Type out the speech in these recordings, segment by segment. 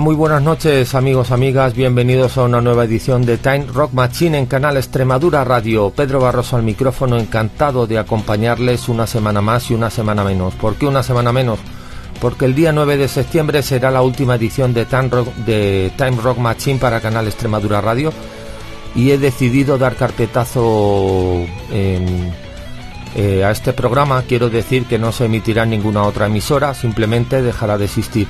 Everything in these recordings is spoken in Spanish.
Muy buenas noches amigos, amigas, bienvenidos a una nueva edición de Time Rock Machine en Canal Extremadura Radio. Pedro Barroso al micrófono, encantado de acompañarles una semana más y una semana menos. ¿Por qué una semana menos? Porque el día 9 de septiembre será la última edición de Time Rock, de Time Rock Machine para Canal Extremadura Radio y he decidido dar carpetazo eh, a este programa. Quiero decir que no se emitirá ninguna otra emisora, simplemente dejará de existir.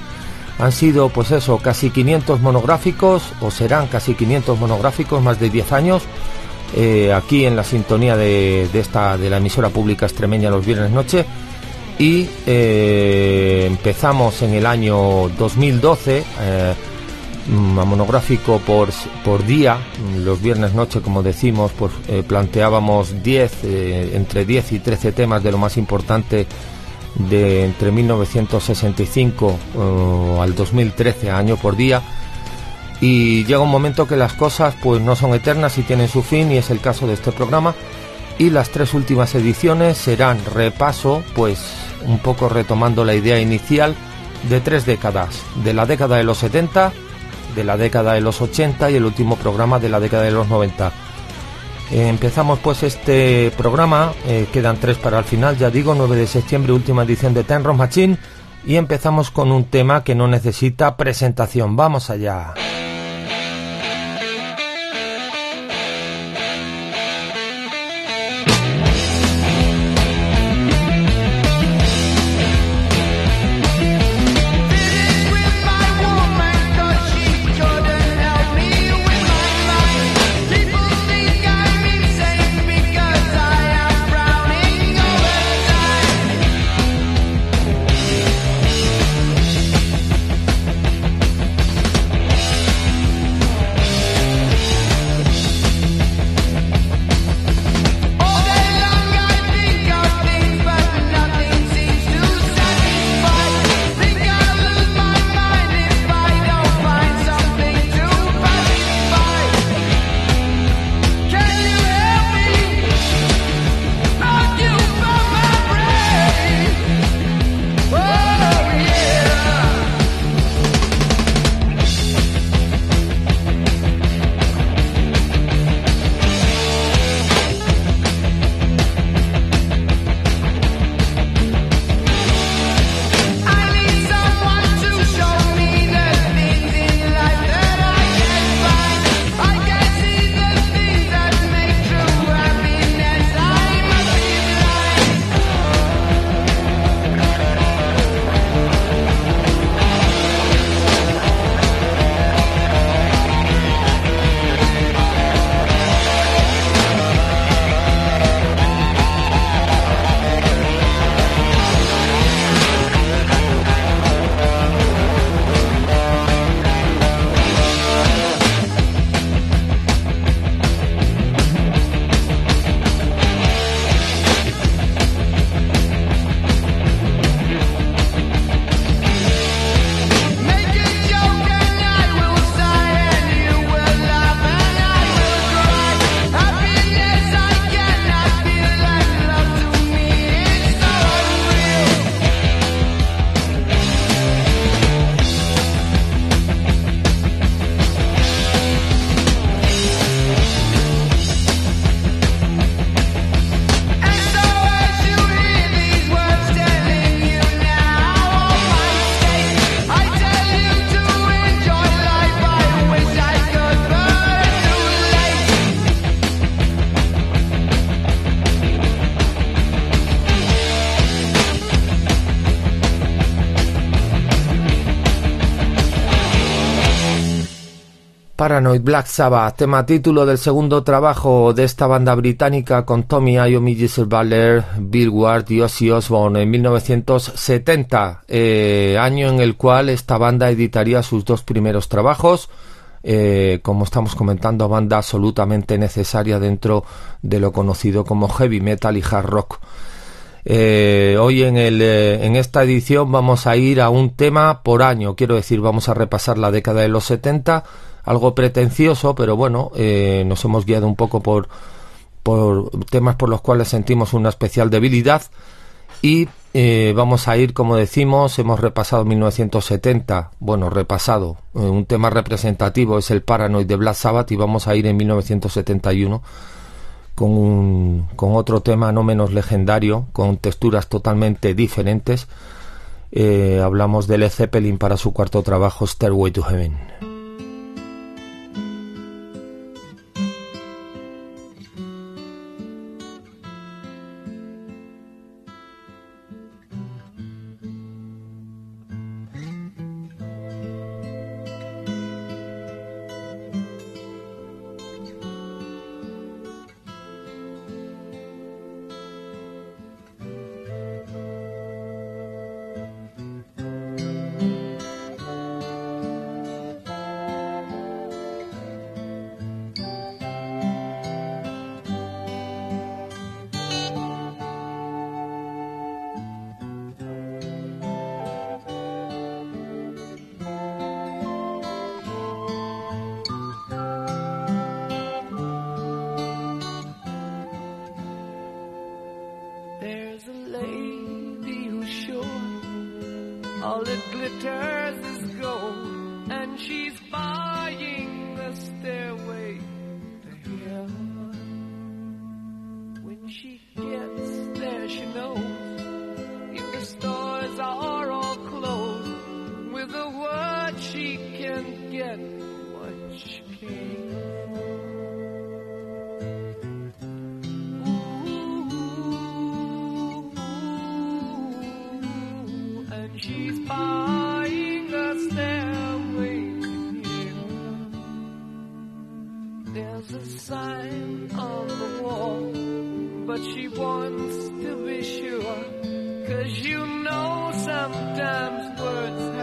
Han sido, pues eso, casi 500 monográficos, o serán casi 500 monográficos, más de 10 años, eh, aquí en la sintonía de, esta, de la emisora pública extremeña los viernes noche. Y eh, empezamos en el año 2012, eh, a monográfico por, por día, los viernes noche, como decimos, pues planteábamos 10, entre 10 y 13 temas de lo más importante de entre 1965 eh, al 2013 año por día. Y llega un momento que las cosas pues no son eternas y tienen su fin y es el caso de este programa. Y las tres últimas ediciones serán repaso pues un poco retomando la idea inicial de tres décadas de la década de los 70 de la década de los 80 y el último programa de la década de los 90 empezamos pues este programa, eh, quedan tres para el final, ya digo, 9 de septiembre, última edición de Ten Machine, y empezamos con un tema que no necesita presentación. Vamos allá. Black Sabbath, tema título del segundo trabajo de esta banda británica con Tommy Iommi, Giselle Butler, Bill Ward y Ozzy Osbourne en 1970, eh, año en el cual esta banda editaría sus dos primeros trabajos, eh, como estamos comentando, banda absolutamente necesaria dentro de lo conocido como heavy metal y hard rock. Eh, hoy en, el, en esta edición vamos a ir a un tema por año, quiero decir, vamos a repasar la década de los 70, algo pretencioso, pero bueno, nos hemos guiado un poco por, por temas por los cuales sentimos una especial debilidad y eh, vamos a ir, como decimos, hemos repasado 1970, bueno, repasado, eh, un tema representativo es el Paranoid de Black Sabbath y vamos a ir en 1971 con, un, con otro tema no menos legendario, con texturas totalmente diferentes. Eh, hablamos de Led Zeppelin para su cuarto trabajo, Stairway to Heaven. There's a sign on the wall, but she wants to be sure. Cause you know sometimes words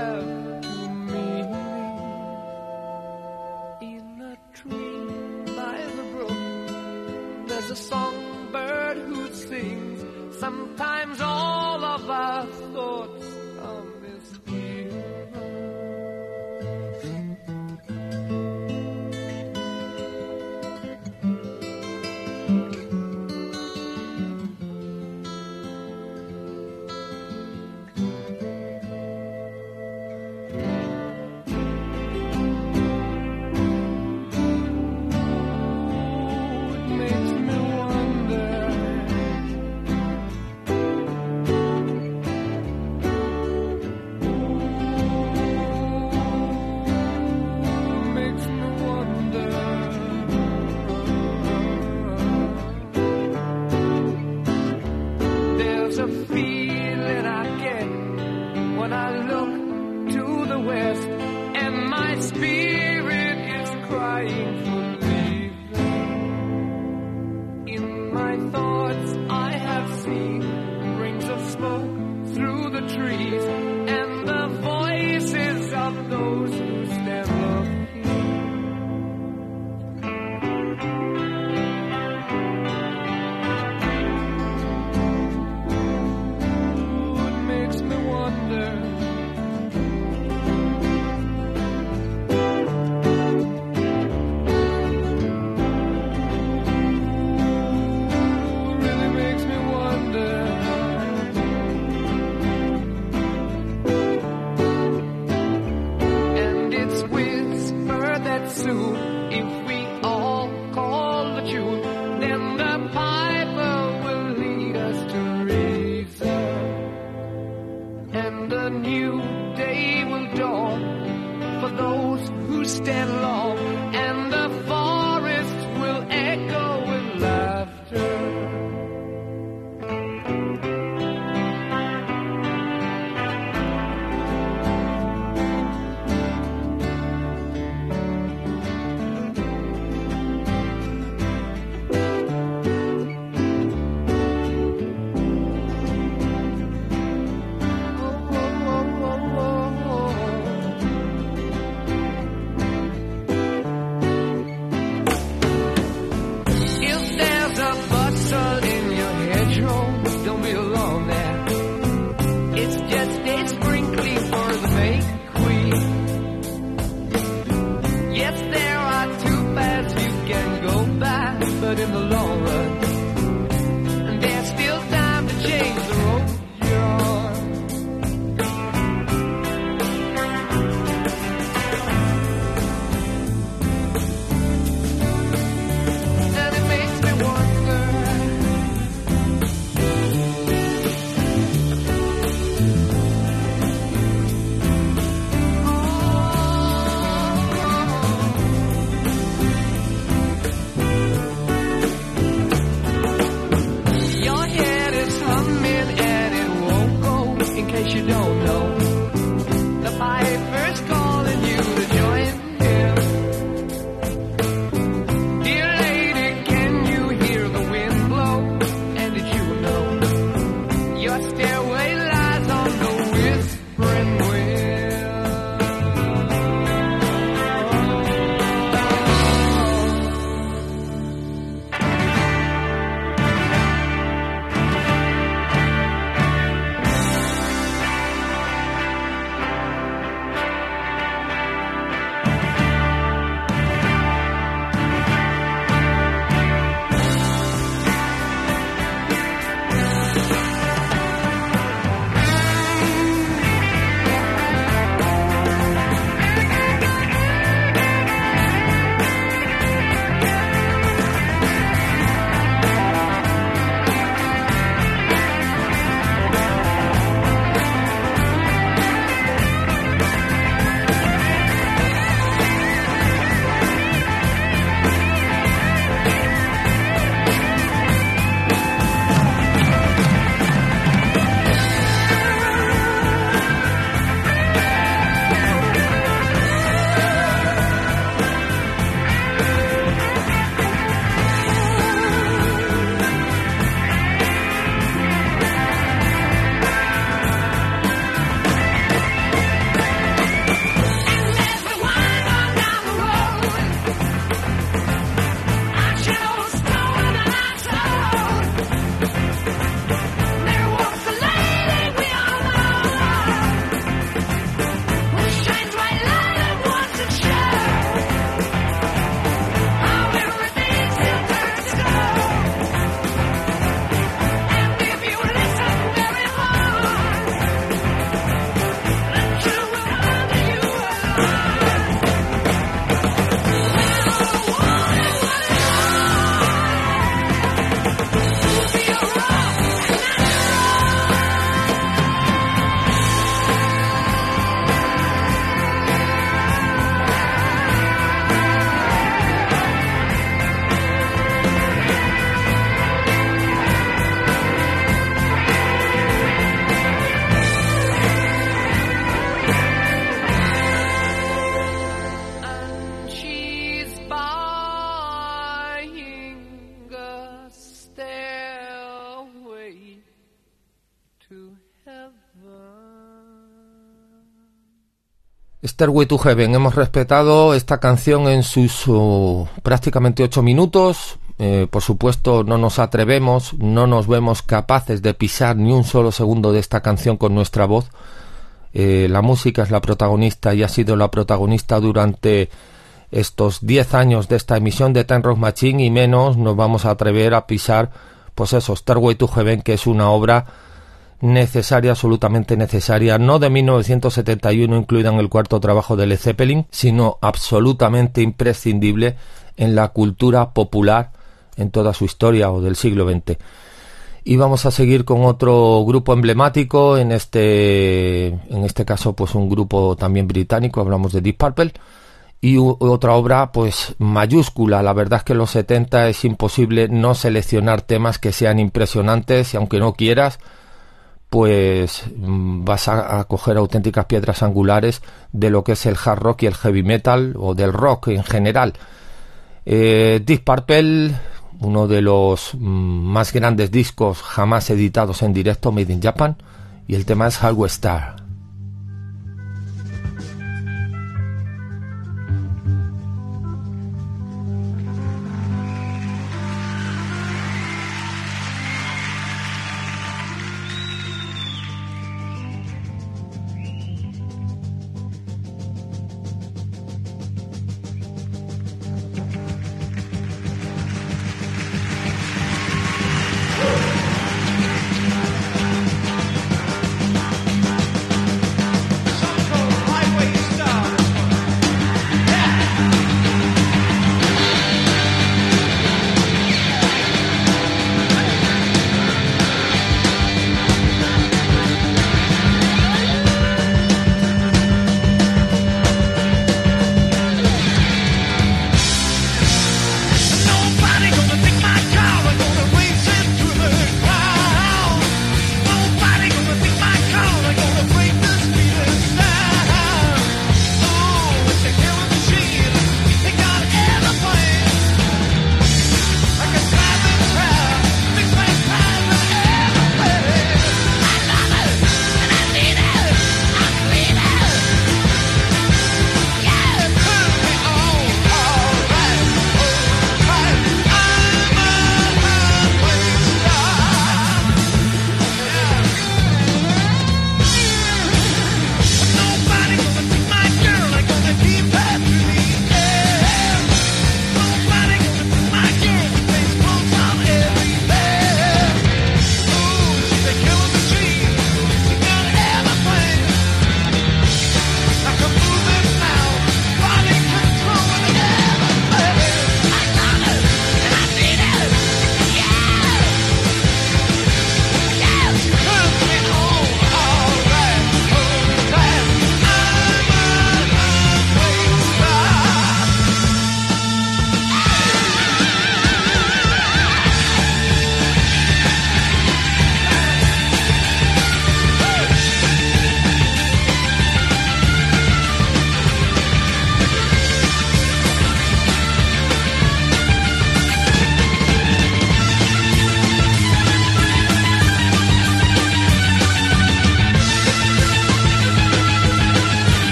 Stairway to Heaven. Hemos respetado esta canción en sus prácticamente ocho minutos. Eh, por supuesto, no nos atrevemos, no nos vemos capaces de pisar ni un solo segundo de esta canción con nuestra voz. Eh, la música es la protagonista y ha sido la protagonista durante estos 10 años de esta emisión de Time Rock Machine y menos nos vamos a atrever a pisar, pues eso, Stairway to Heaven, que es una obra necesaria, absolutamente necesaria, no de 1971 incluida en el cuarto trabajo de Led Zeppelin, sino absolutamente imprescindible en la cultura popular en toda su historia o del siglo XX. Y vamos a seguir con otro grupo emblemático, en este, en este caso pues un grupo también británico, hablamos de Deep Purple, y otra obra pues mayúscula. La verdad es que en los 70 es imposible no seleccionar temas que sean impresionantes y aunque no quieras, pues vas a, coger auténticas piedras angulares de lo que es el hard rock y el heavy metal o del rock en general. Eh, Deep uno de los mm, más grandes discos jamás editados en directo, Made in Japan, y el tema es Hardware Star.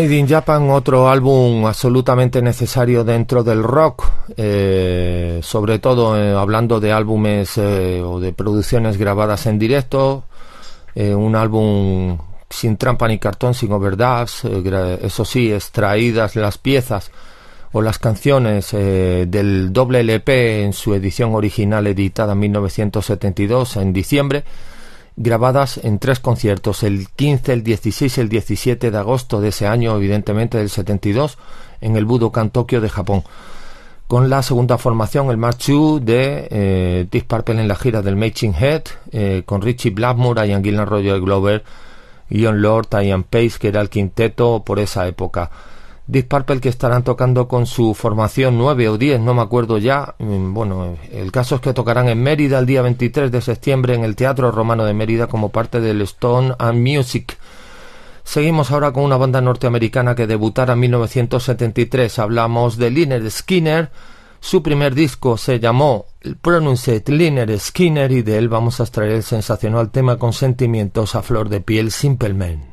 Made in Japan, otro álbum absolutamente necesario dentro del rock, eh, sobre todo eh, hablando de álbumes eh, o de producciones grabadas en directo, un álbum sin trampa ni cartón, sin overdubs, eso sí, extraídas las piezas o las canciones del doble LP en su edición original editada en 1972 en diciembre grabadas en tres conciertos, el 15, el 16 y el 17 de agosto de ese año, evidentemente del 72, en el Budokan Tokio de Japón. Con la segunda formación, el March 2 de eh, Deep en la gira del Machine Head, eh, con Richie Blackmore, Ian Gillan, Roger Glover, Ian Lord, Ian Pace, que era el quinteto por esa época. Deep Purple que estarán tocando con su formación 9 o 10, no me acuerdo ya. Mm, Bueno, el caso es que tocarán en Mérida el día 23 de septiembre en el Teatro Romano de Mérida como parte del Stone and Music. Seguimos ahora con una banda norteamericana que debutara en 1973. Hablamos de Lynyrd Skinner. Su primer disco se llamó Pronunciate Lynyrd Skinner y de él vamos a extraer el sensacional tema con sentimientos a flor de piel Simple Man.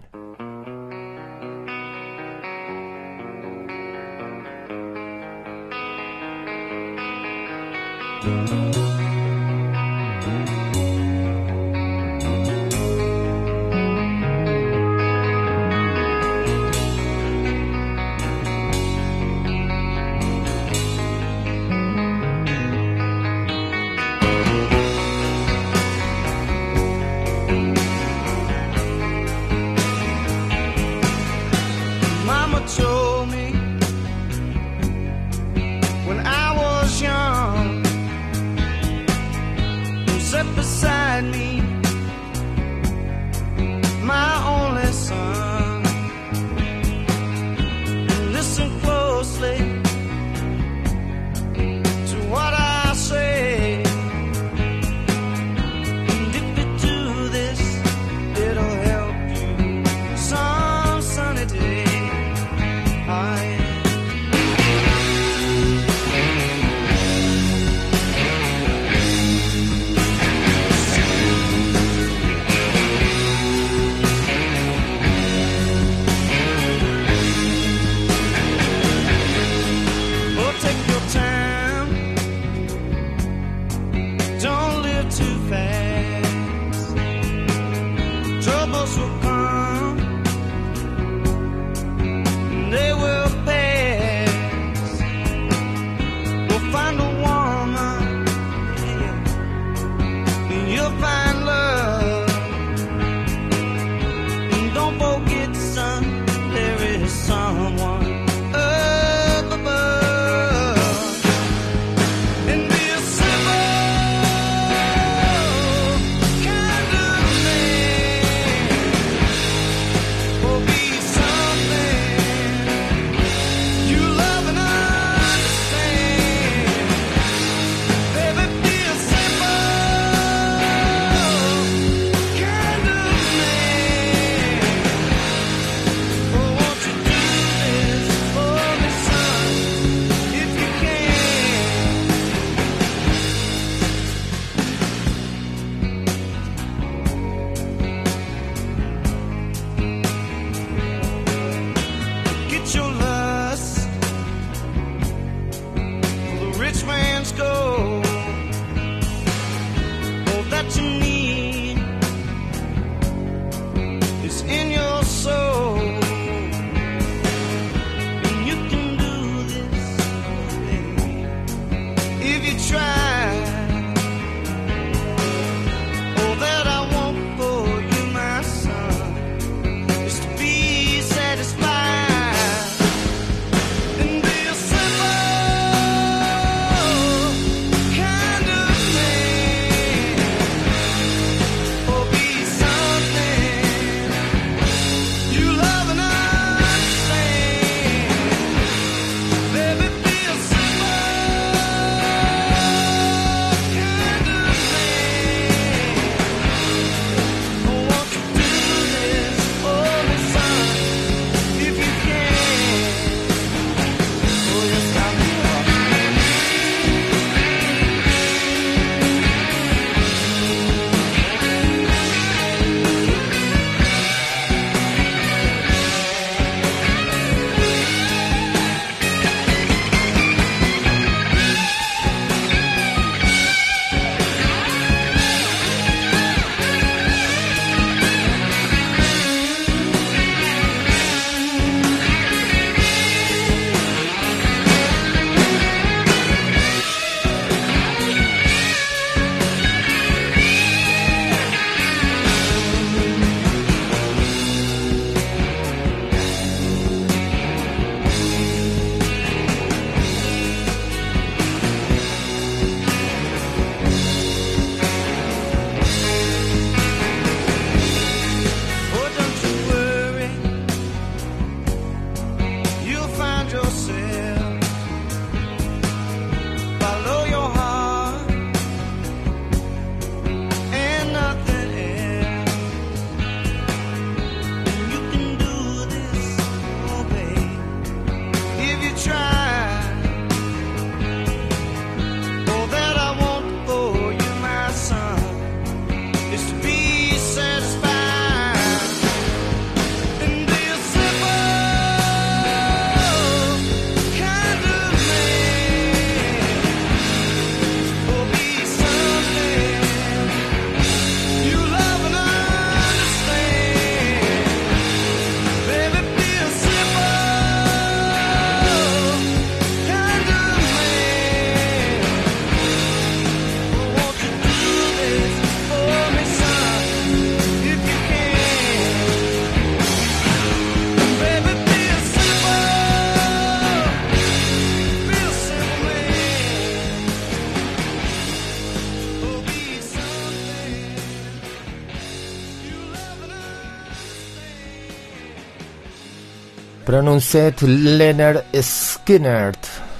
Pronunciat Leonard Skinner,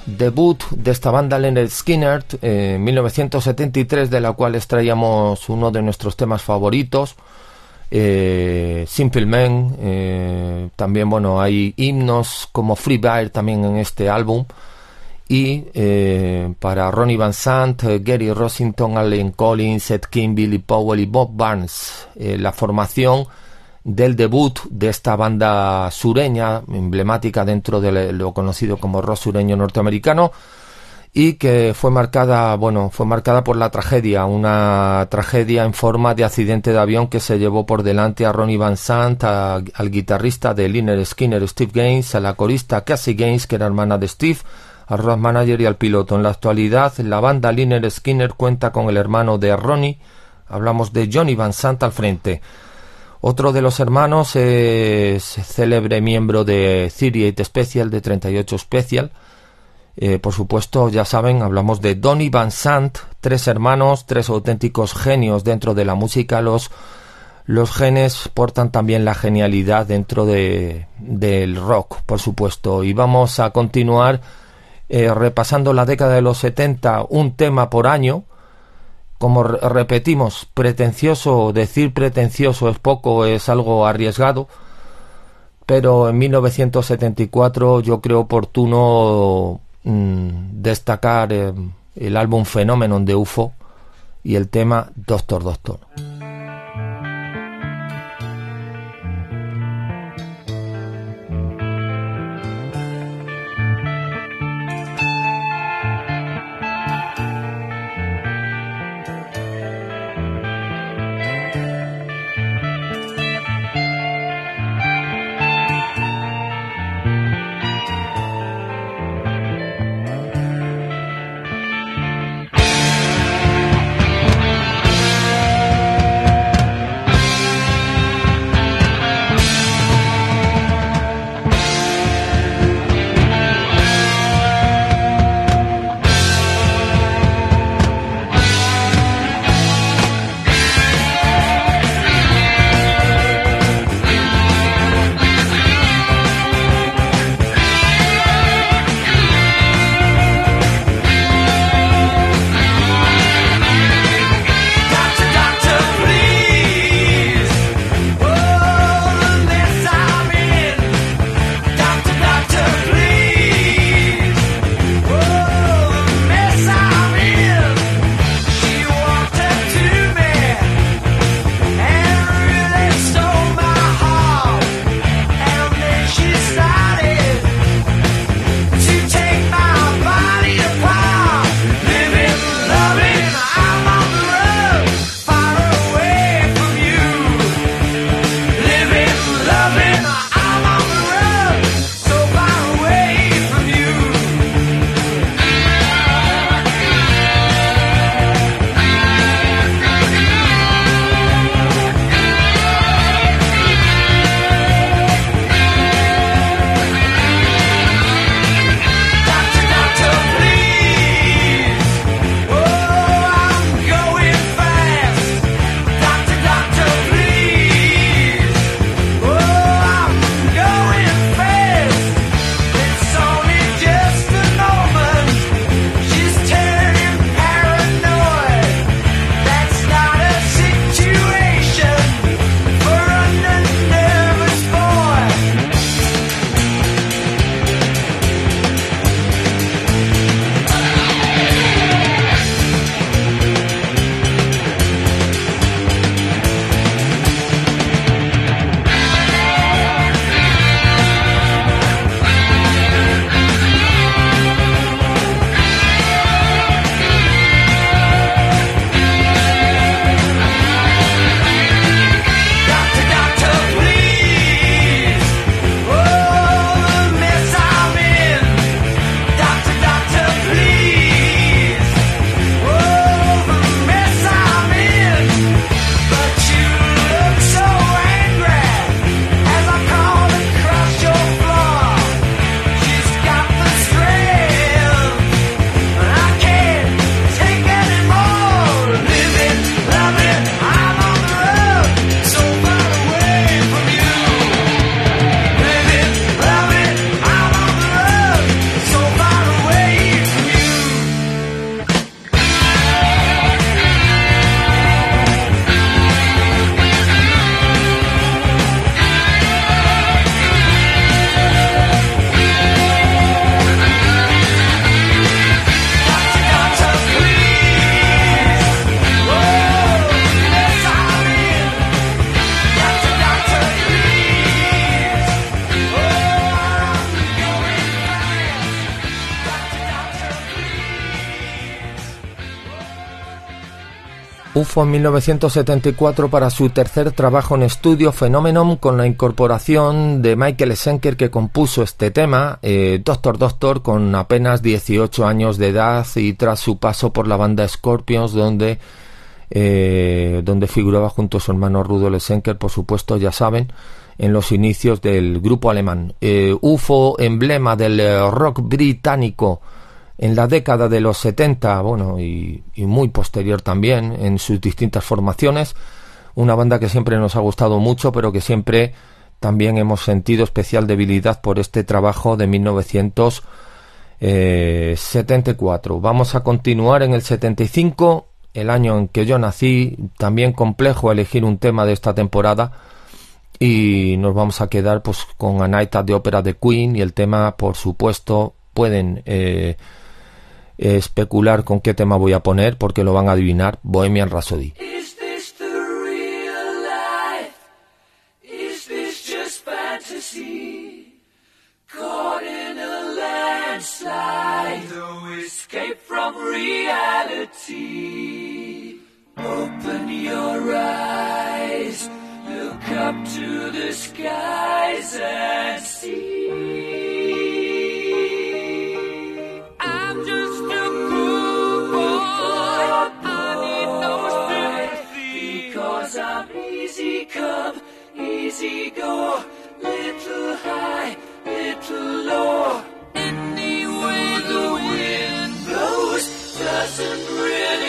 debut de esta banda Leonard Skinner en 1973, de la cual extraíamos uno de nuestros temas favoritos, eh, Simple Man. eh, también, bueno, hay himnos como Free Bear también en este álbum. Y eh, para Ronnie Van Sant, Gary Rossington, Allen Collins, Ed King, Billy Powell y Bob Barnes, la formación del debut de esta banda sureña, emblemática dentro de lo conocido como rock sureño norteamericano, y que fue marcada, bueno, fue marcada por la tragedia, una tragedia en forma de accidente de avión que se llevó por delante a Ronnie Van Sant, a- al guitarrista de Liner Skinner Steve Gaines, a la corista Cassie Gaines, que era hermana de Steve, al road manager y al piloto. En la actualidad, la banda Liner Skinner cuenta con el hermano de Ronnie, hablamos de Johnny Van Sant al frente. Otro de los hermanos es célebre miembro de 38 Special, de 38 Special. Eh, por supuesto, ya saben, hablamos de Donny Van Sant, tres hermanos, tres auténticos genios dentro de la música. Los, los genes portan también la genialidad dentro de, del rock, por supuesto. Y vamos a continuar eh, repasando la década de los 70, un tema por año. Como re- repetimos, pretencioso, decir pretencioso es poco, es algo arriesgado, pero en 1974 yo creo oportuno mm, destacar eh, el álbum Phenomenon de UFO y el tema Doctor. Doctor, UFO en 1974 para su tercer trabajo en estudio Phenomenon con la incorporación de Michael Schenker que compuso este tema, eh, Doctor Doctor con apenas 18 años de edad y tras su paso por la banda Scorpions donde, eh, donde figuraba junto a su hermano Rudolf Schenker, por supuesto ya saben, en los inicios del grupo alemán. Eh, UFO, emblema del rock británico en la década de los 70, bueno, y, y, muy posterior también, en sus distintas formaciones. Una banda que siempre nos ha gustado mucho, pero que siempre también hemos sentido especial debilidad por este trabajo de 1974. Vamos a continuar en el 75, el año en que yo nací, también complejo elegir un tema de esta temporada y nos vamos a quedar pues con A Night at the Opera de Queen y el tema por supuesto pueden eh, especular con qué tema voy a poner porque lo van a adivinar. Bohemian Rhapsody. Open your eyes, look up to the skies and see. Go. Little high, little low. Any way the wind blows doesn't really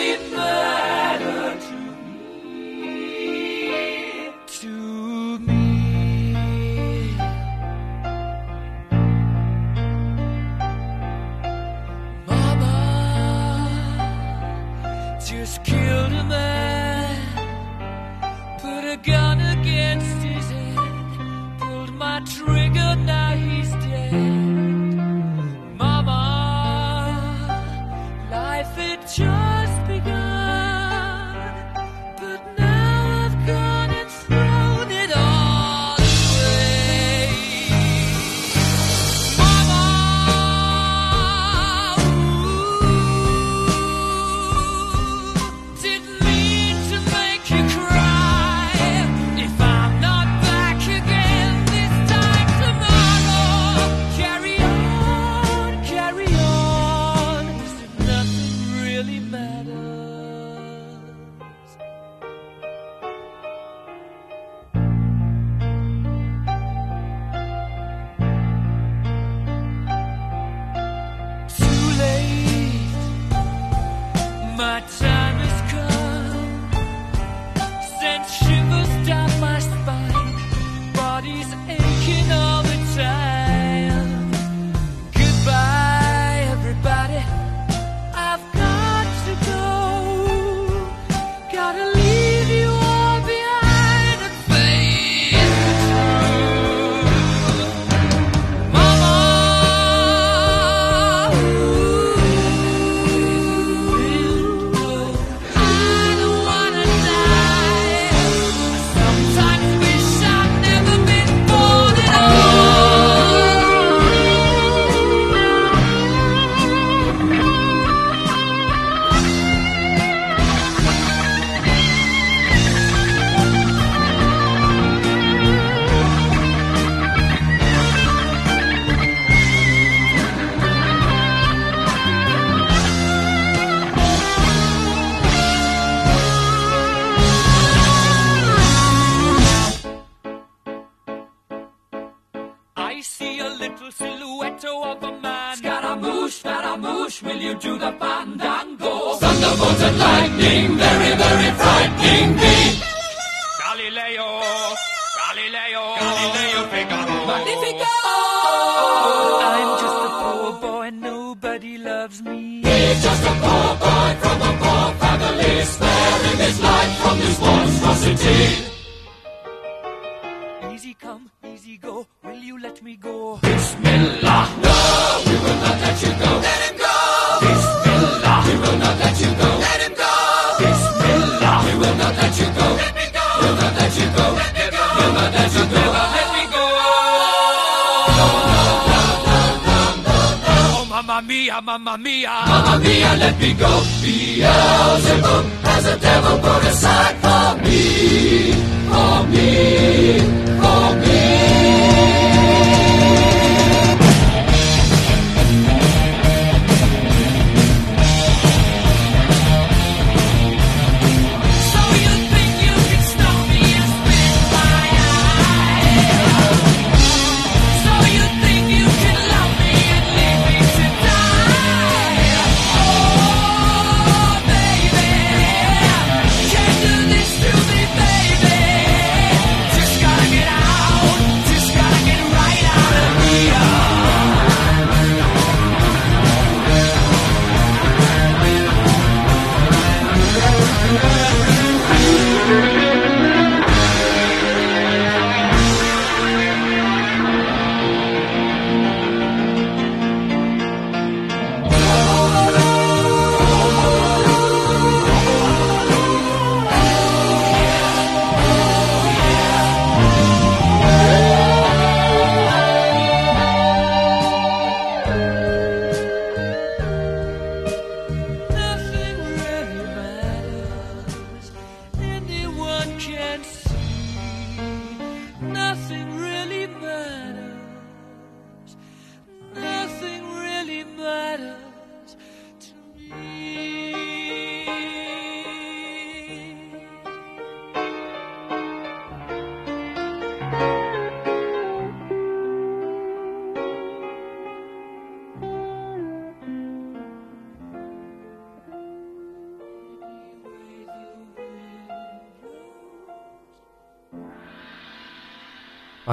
a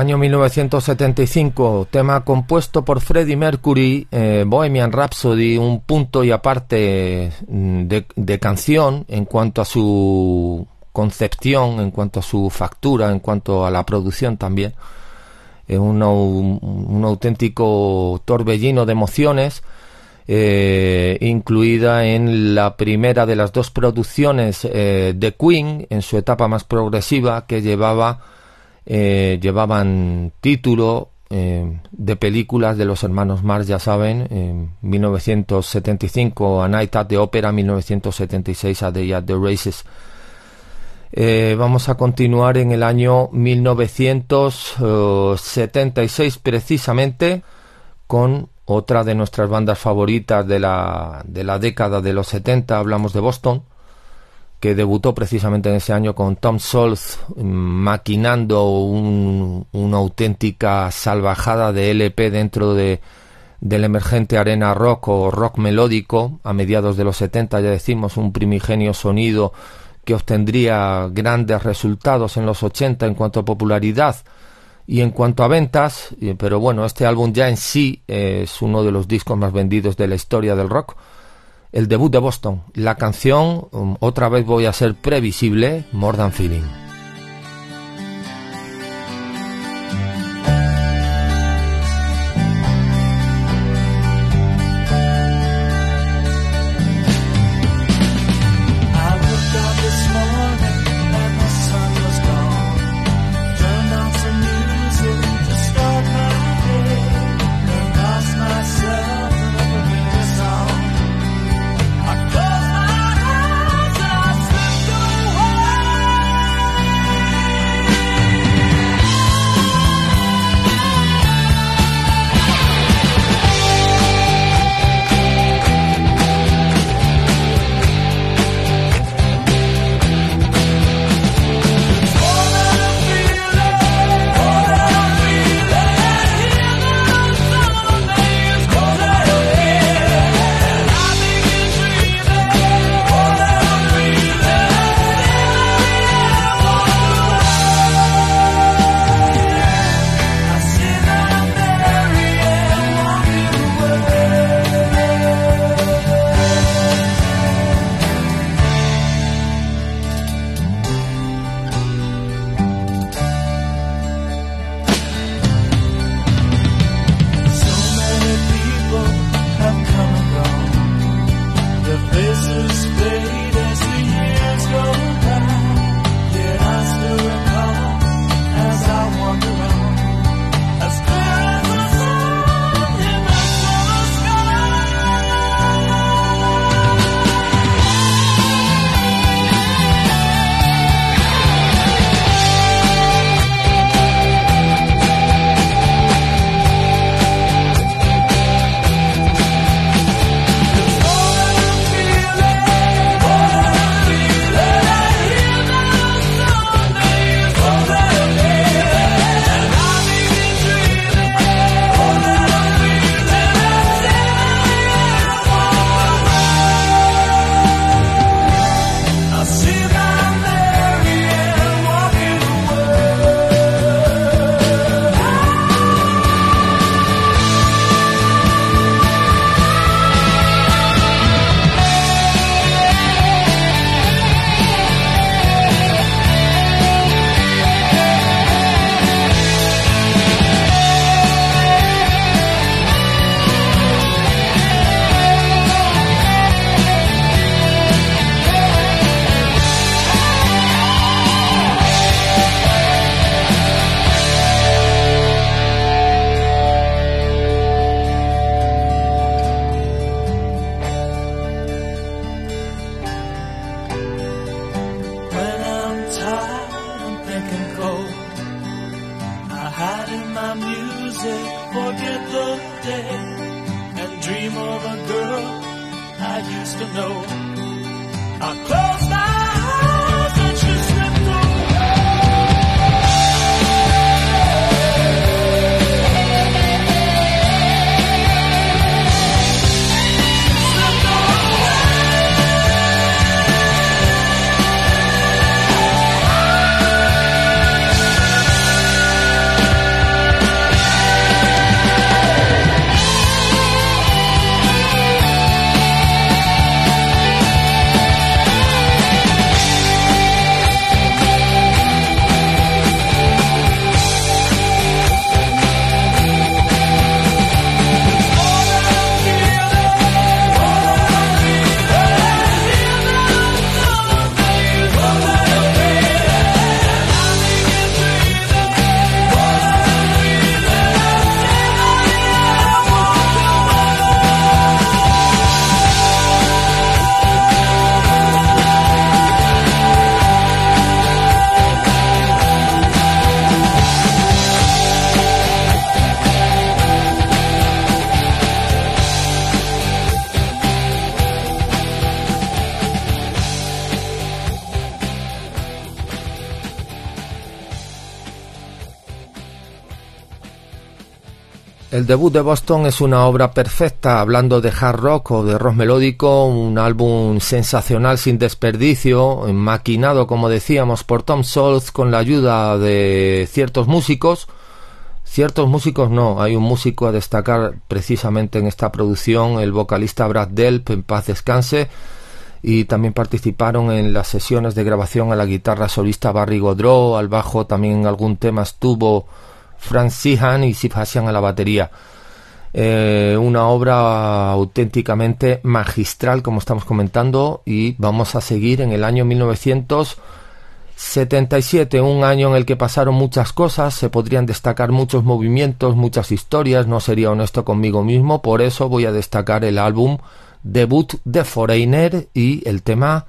Año 1975, tema compuesto por Freddie Mercury, eh, Bohemian Rhapsody, un punto y aparte mm, de, canción en cuanto a su concepción, en cuanto a su factura, en cuanto a la producción también. Es un auténtico torbellino de emociones, eh, incluida en la primera de las dos producciones eh, de Queen, en su etapa más progresiva, que llevaba eh, llevaban título eh, de películas de los hermanos Mars, ya saben, en 1975 A Night at the Opera, 1976 A Day at the Races. Eh, vamos a continuar en el año 1976 precisamente con otra de nuestras bandas favoritas de la, de la década de los 70, hablamos de Boston, que debutó precisamente en ese año con Tom Scholz mm, maquinando un- una auténtica salvajada de LP dentro de del emergente arena rock o rock melódico. A mediados de los 70 ya decimos un primigenio sonido que obtendría grandes resultados en los 80 en cuanto a popularidad y en cuanto a ventas, pero bueno, este álbum ya en sí eh, es uno de los discos más vendidos de la historia del rock el debut de Boston. La canción, um, otra vez voy a ser previsible, More Than Feeling. El debut de Boston es una obra perfecta, hablando de hard rock o de rock melódico, un álbum sensacional sin desperdicio, maquinado, como decíamos, por Tom Scholz con la ayuda de ciertos músicos. Ciertos músicos no, hay un músico a destacar precisamente en esta producción, el vocalista Brad Delp, en paz descanse, y también participaron en las sesiones de grabación a la guitarra solista Barry Godreau, al bajo también algún tema estuvo Frank Sihan y Sif Hasian a la batería. Eh, una obra auténticamente magistral, como estamos comentando, y vamos a seguir en el año 1977, un año en el que pasaron muchas cosas, se podrían destacar muchos movimientos, muchas historias, no sería honesto conmigo mismo, por eso voy a destacar el álbum debut de Foreigner y el tema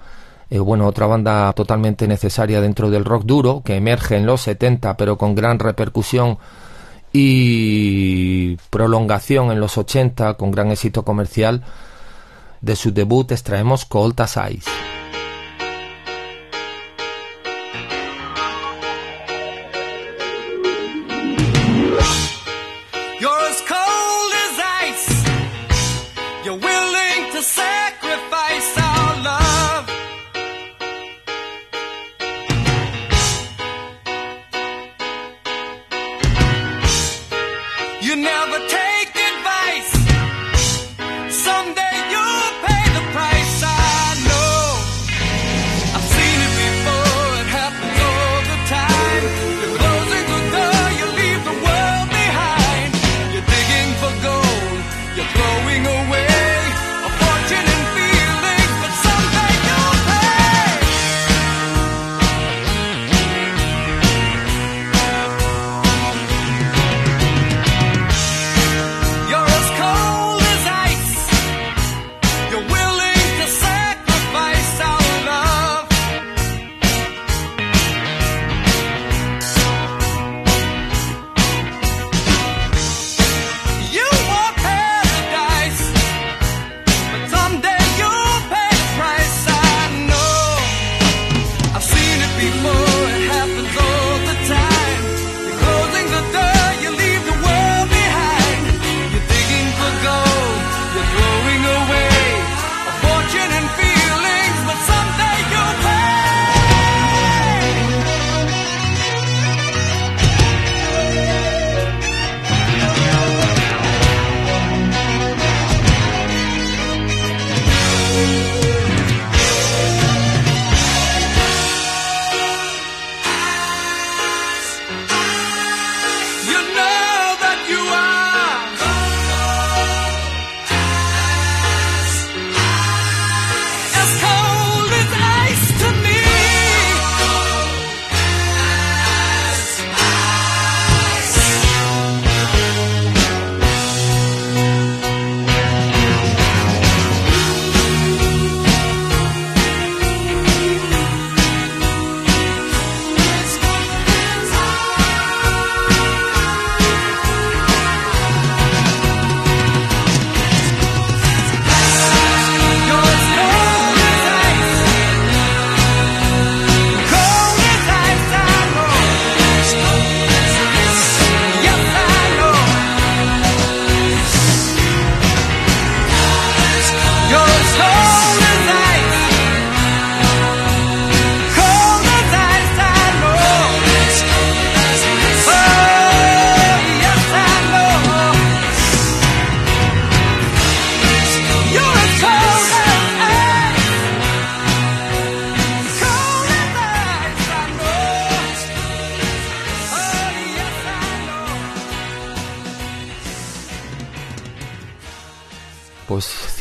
eh, bueno, otra banda totalmente necesaria dentro del rock duro, que emerge en los 70, pero con gran repercusión y prolongación en los 80, con gran éxito comercial. De su debut extraemos Cold as Ice.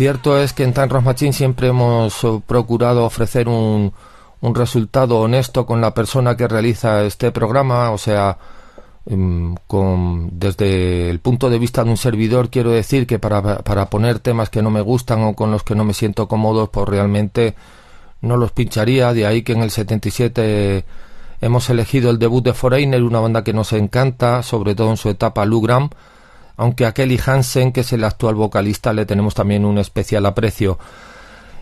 Cierto es que en Time Rock Machine siempre hemos eh, procurado ofrecer un, un resultado honesto con la persona que realiza este programa, o sea, con, desde el punto de vista de un servidor quiero decir que para, para poner temas que no me gustan o con los que no me siento cómodo, pues realmente no los pincharía, de ahí que en el 77 hemos elegido el debut de Foreigner, una banda que nos encanta, sobre todo en su etapa Lou Gramm, aunque a Kelly Hansen, que es el actual vocalista, le tenemos también un especial aprecio.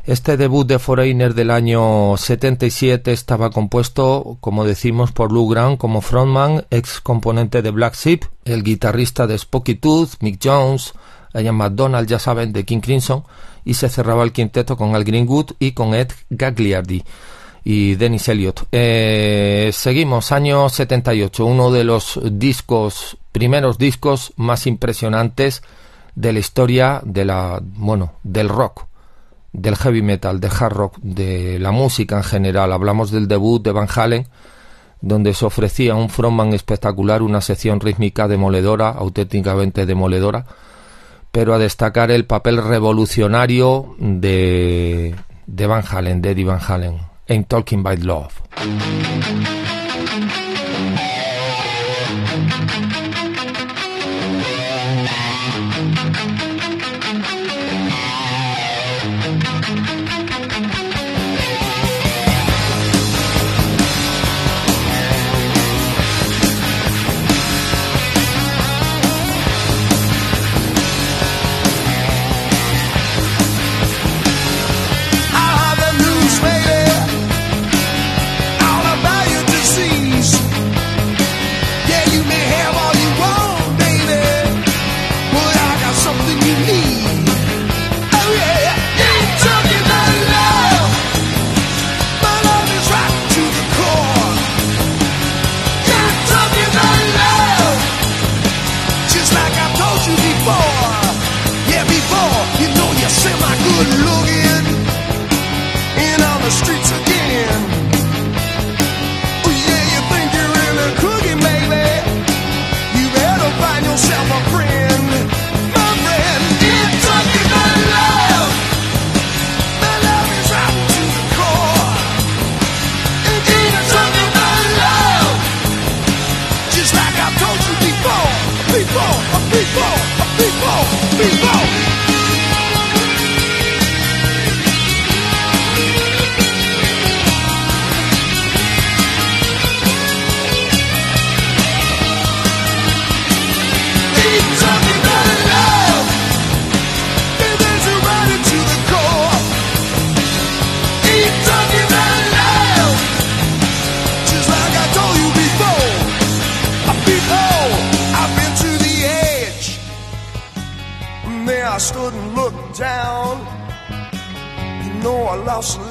Este debut de Foreigner del año 77 estaba compuesto, como decimos, por Lou Grant como frontman, ex componente de Black Sheep, el guitarrista de Spooky Tooth, Mick Jones, Ian McDonald, ya saben, de King Crimson, y se cerraba el quinteto con Al Greenwood y con Ed Gagliardi y Dennis Elliott. Eh, seguimos, año 78, uno de los discos, primeros discos más impresionantes de la historia de la, bueno, del rock, del heavy metal, de hard rock, de la música en general. Hablamos del debut de Van Halen, donde se ofrecía un frontman espectacular, una sección rítmica demoledora, auténticamente demoledora, pero a destacar el papel revolucionario de, de Van Halen, de Eddie Van Halen, and Talking by Love.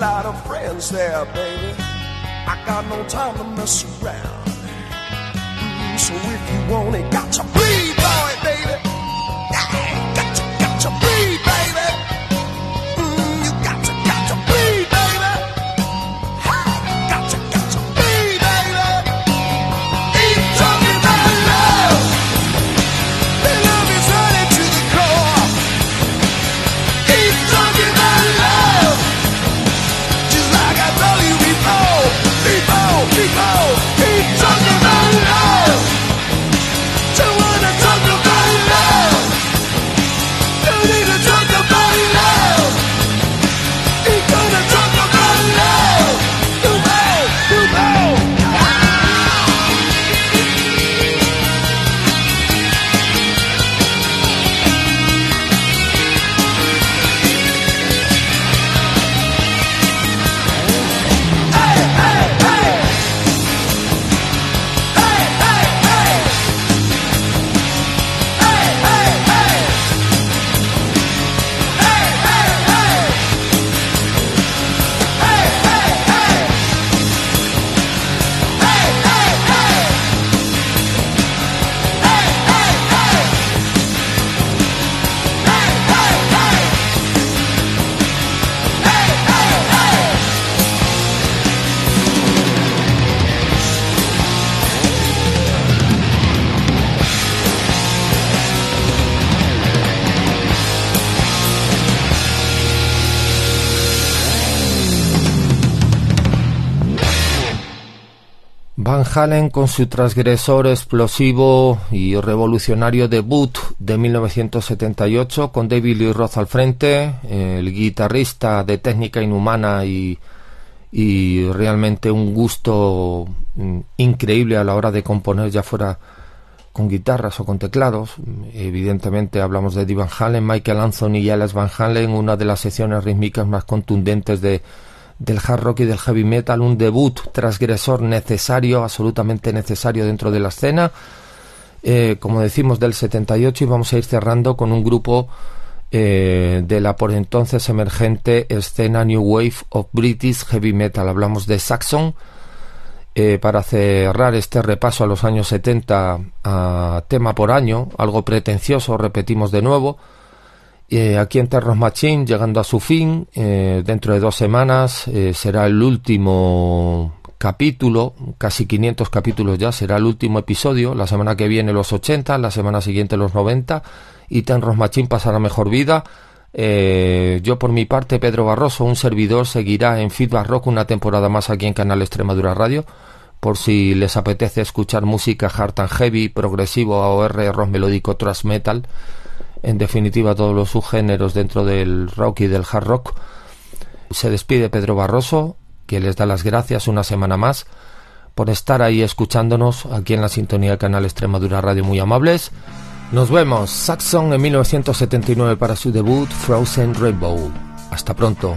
Lot of friends there, baby. I got no time to mess around. Mm, So if you want it, got to Halen con su transgresor explosivo y revolucionario debut de 1978 con David Lee Roth al frente, el guitarrista de técnica inhumana y, y realmente un gusto mm, increíble a la hora de componer ya fuera con guitarras o con teclados. Evidentemente hablamos de Eddie Van Halen, Michael Anthony y Alex Van Halen, una de las secciones rítmicas más contundentes de, del hard rock y del heavy metal, un debut transgresor necesario, absolutamente necesario dentro de la escena. Eh, como decimos, del 78 y vamos a ir cerrando con un grupo eh, de la por entonces emergente escena New Wave of British Heavy Metal. Hablamos de Saxon. Eh, para cerrar este repaso a los años 70 a tema por año, algo pretencioso, repetimos de nuevo. Eh, aquí en Terros Machine, llegando a su fin, eh, dentro de dos semanas eh, será el último capítulo, casi 500 capítulos ya, será el último episodio, la semana que viene los 80, la semana siguiente los 90, y Terros Machine pasará mejor vida. Yo por mi parte, Pedro Barroso, un servidor, seguirá en Feedback Rock una temporada más aquí en Canal Extremadura Radio, por si les apetece escuchar música hard and heavy, progresivo, AOR, rock melódico, thrash metal, en definitiva todos los subgéneros dentro del rock y del hard rock. Se despide Pedro Barroso, que les da las gracias una semana más por estar ahí escuchándonos aquí en la sintonía canal Extremadura Radio muy amables. Nos vemos, Saxon en 1979 para su debut Frozen Rainbow. Hasta pronto.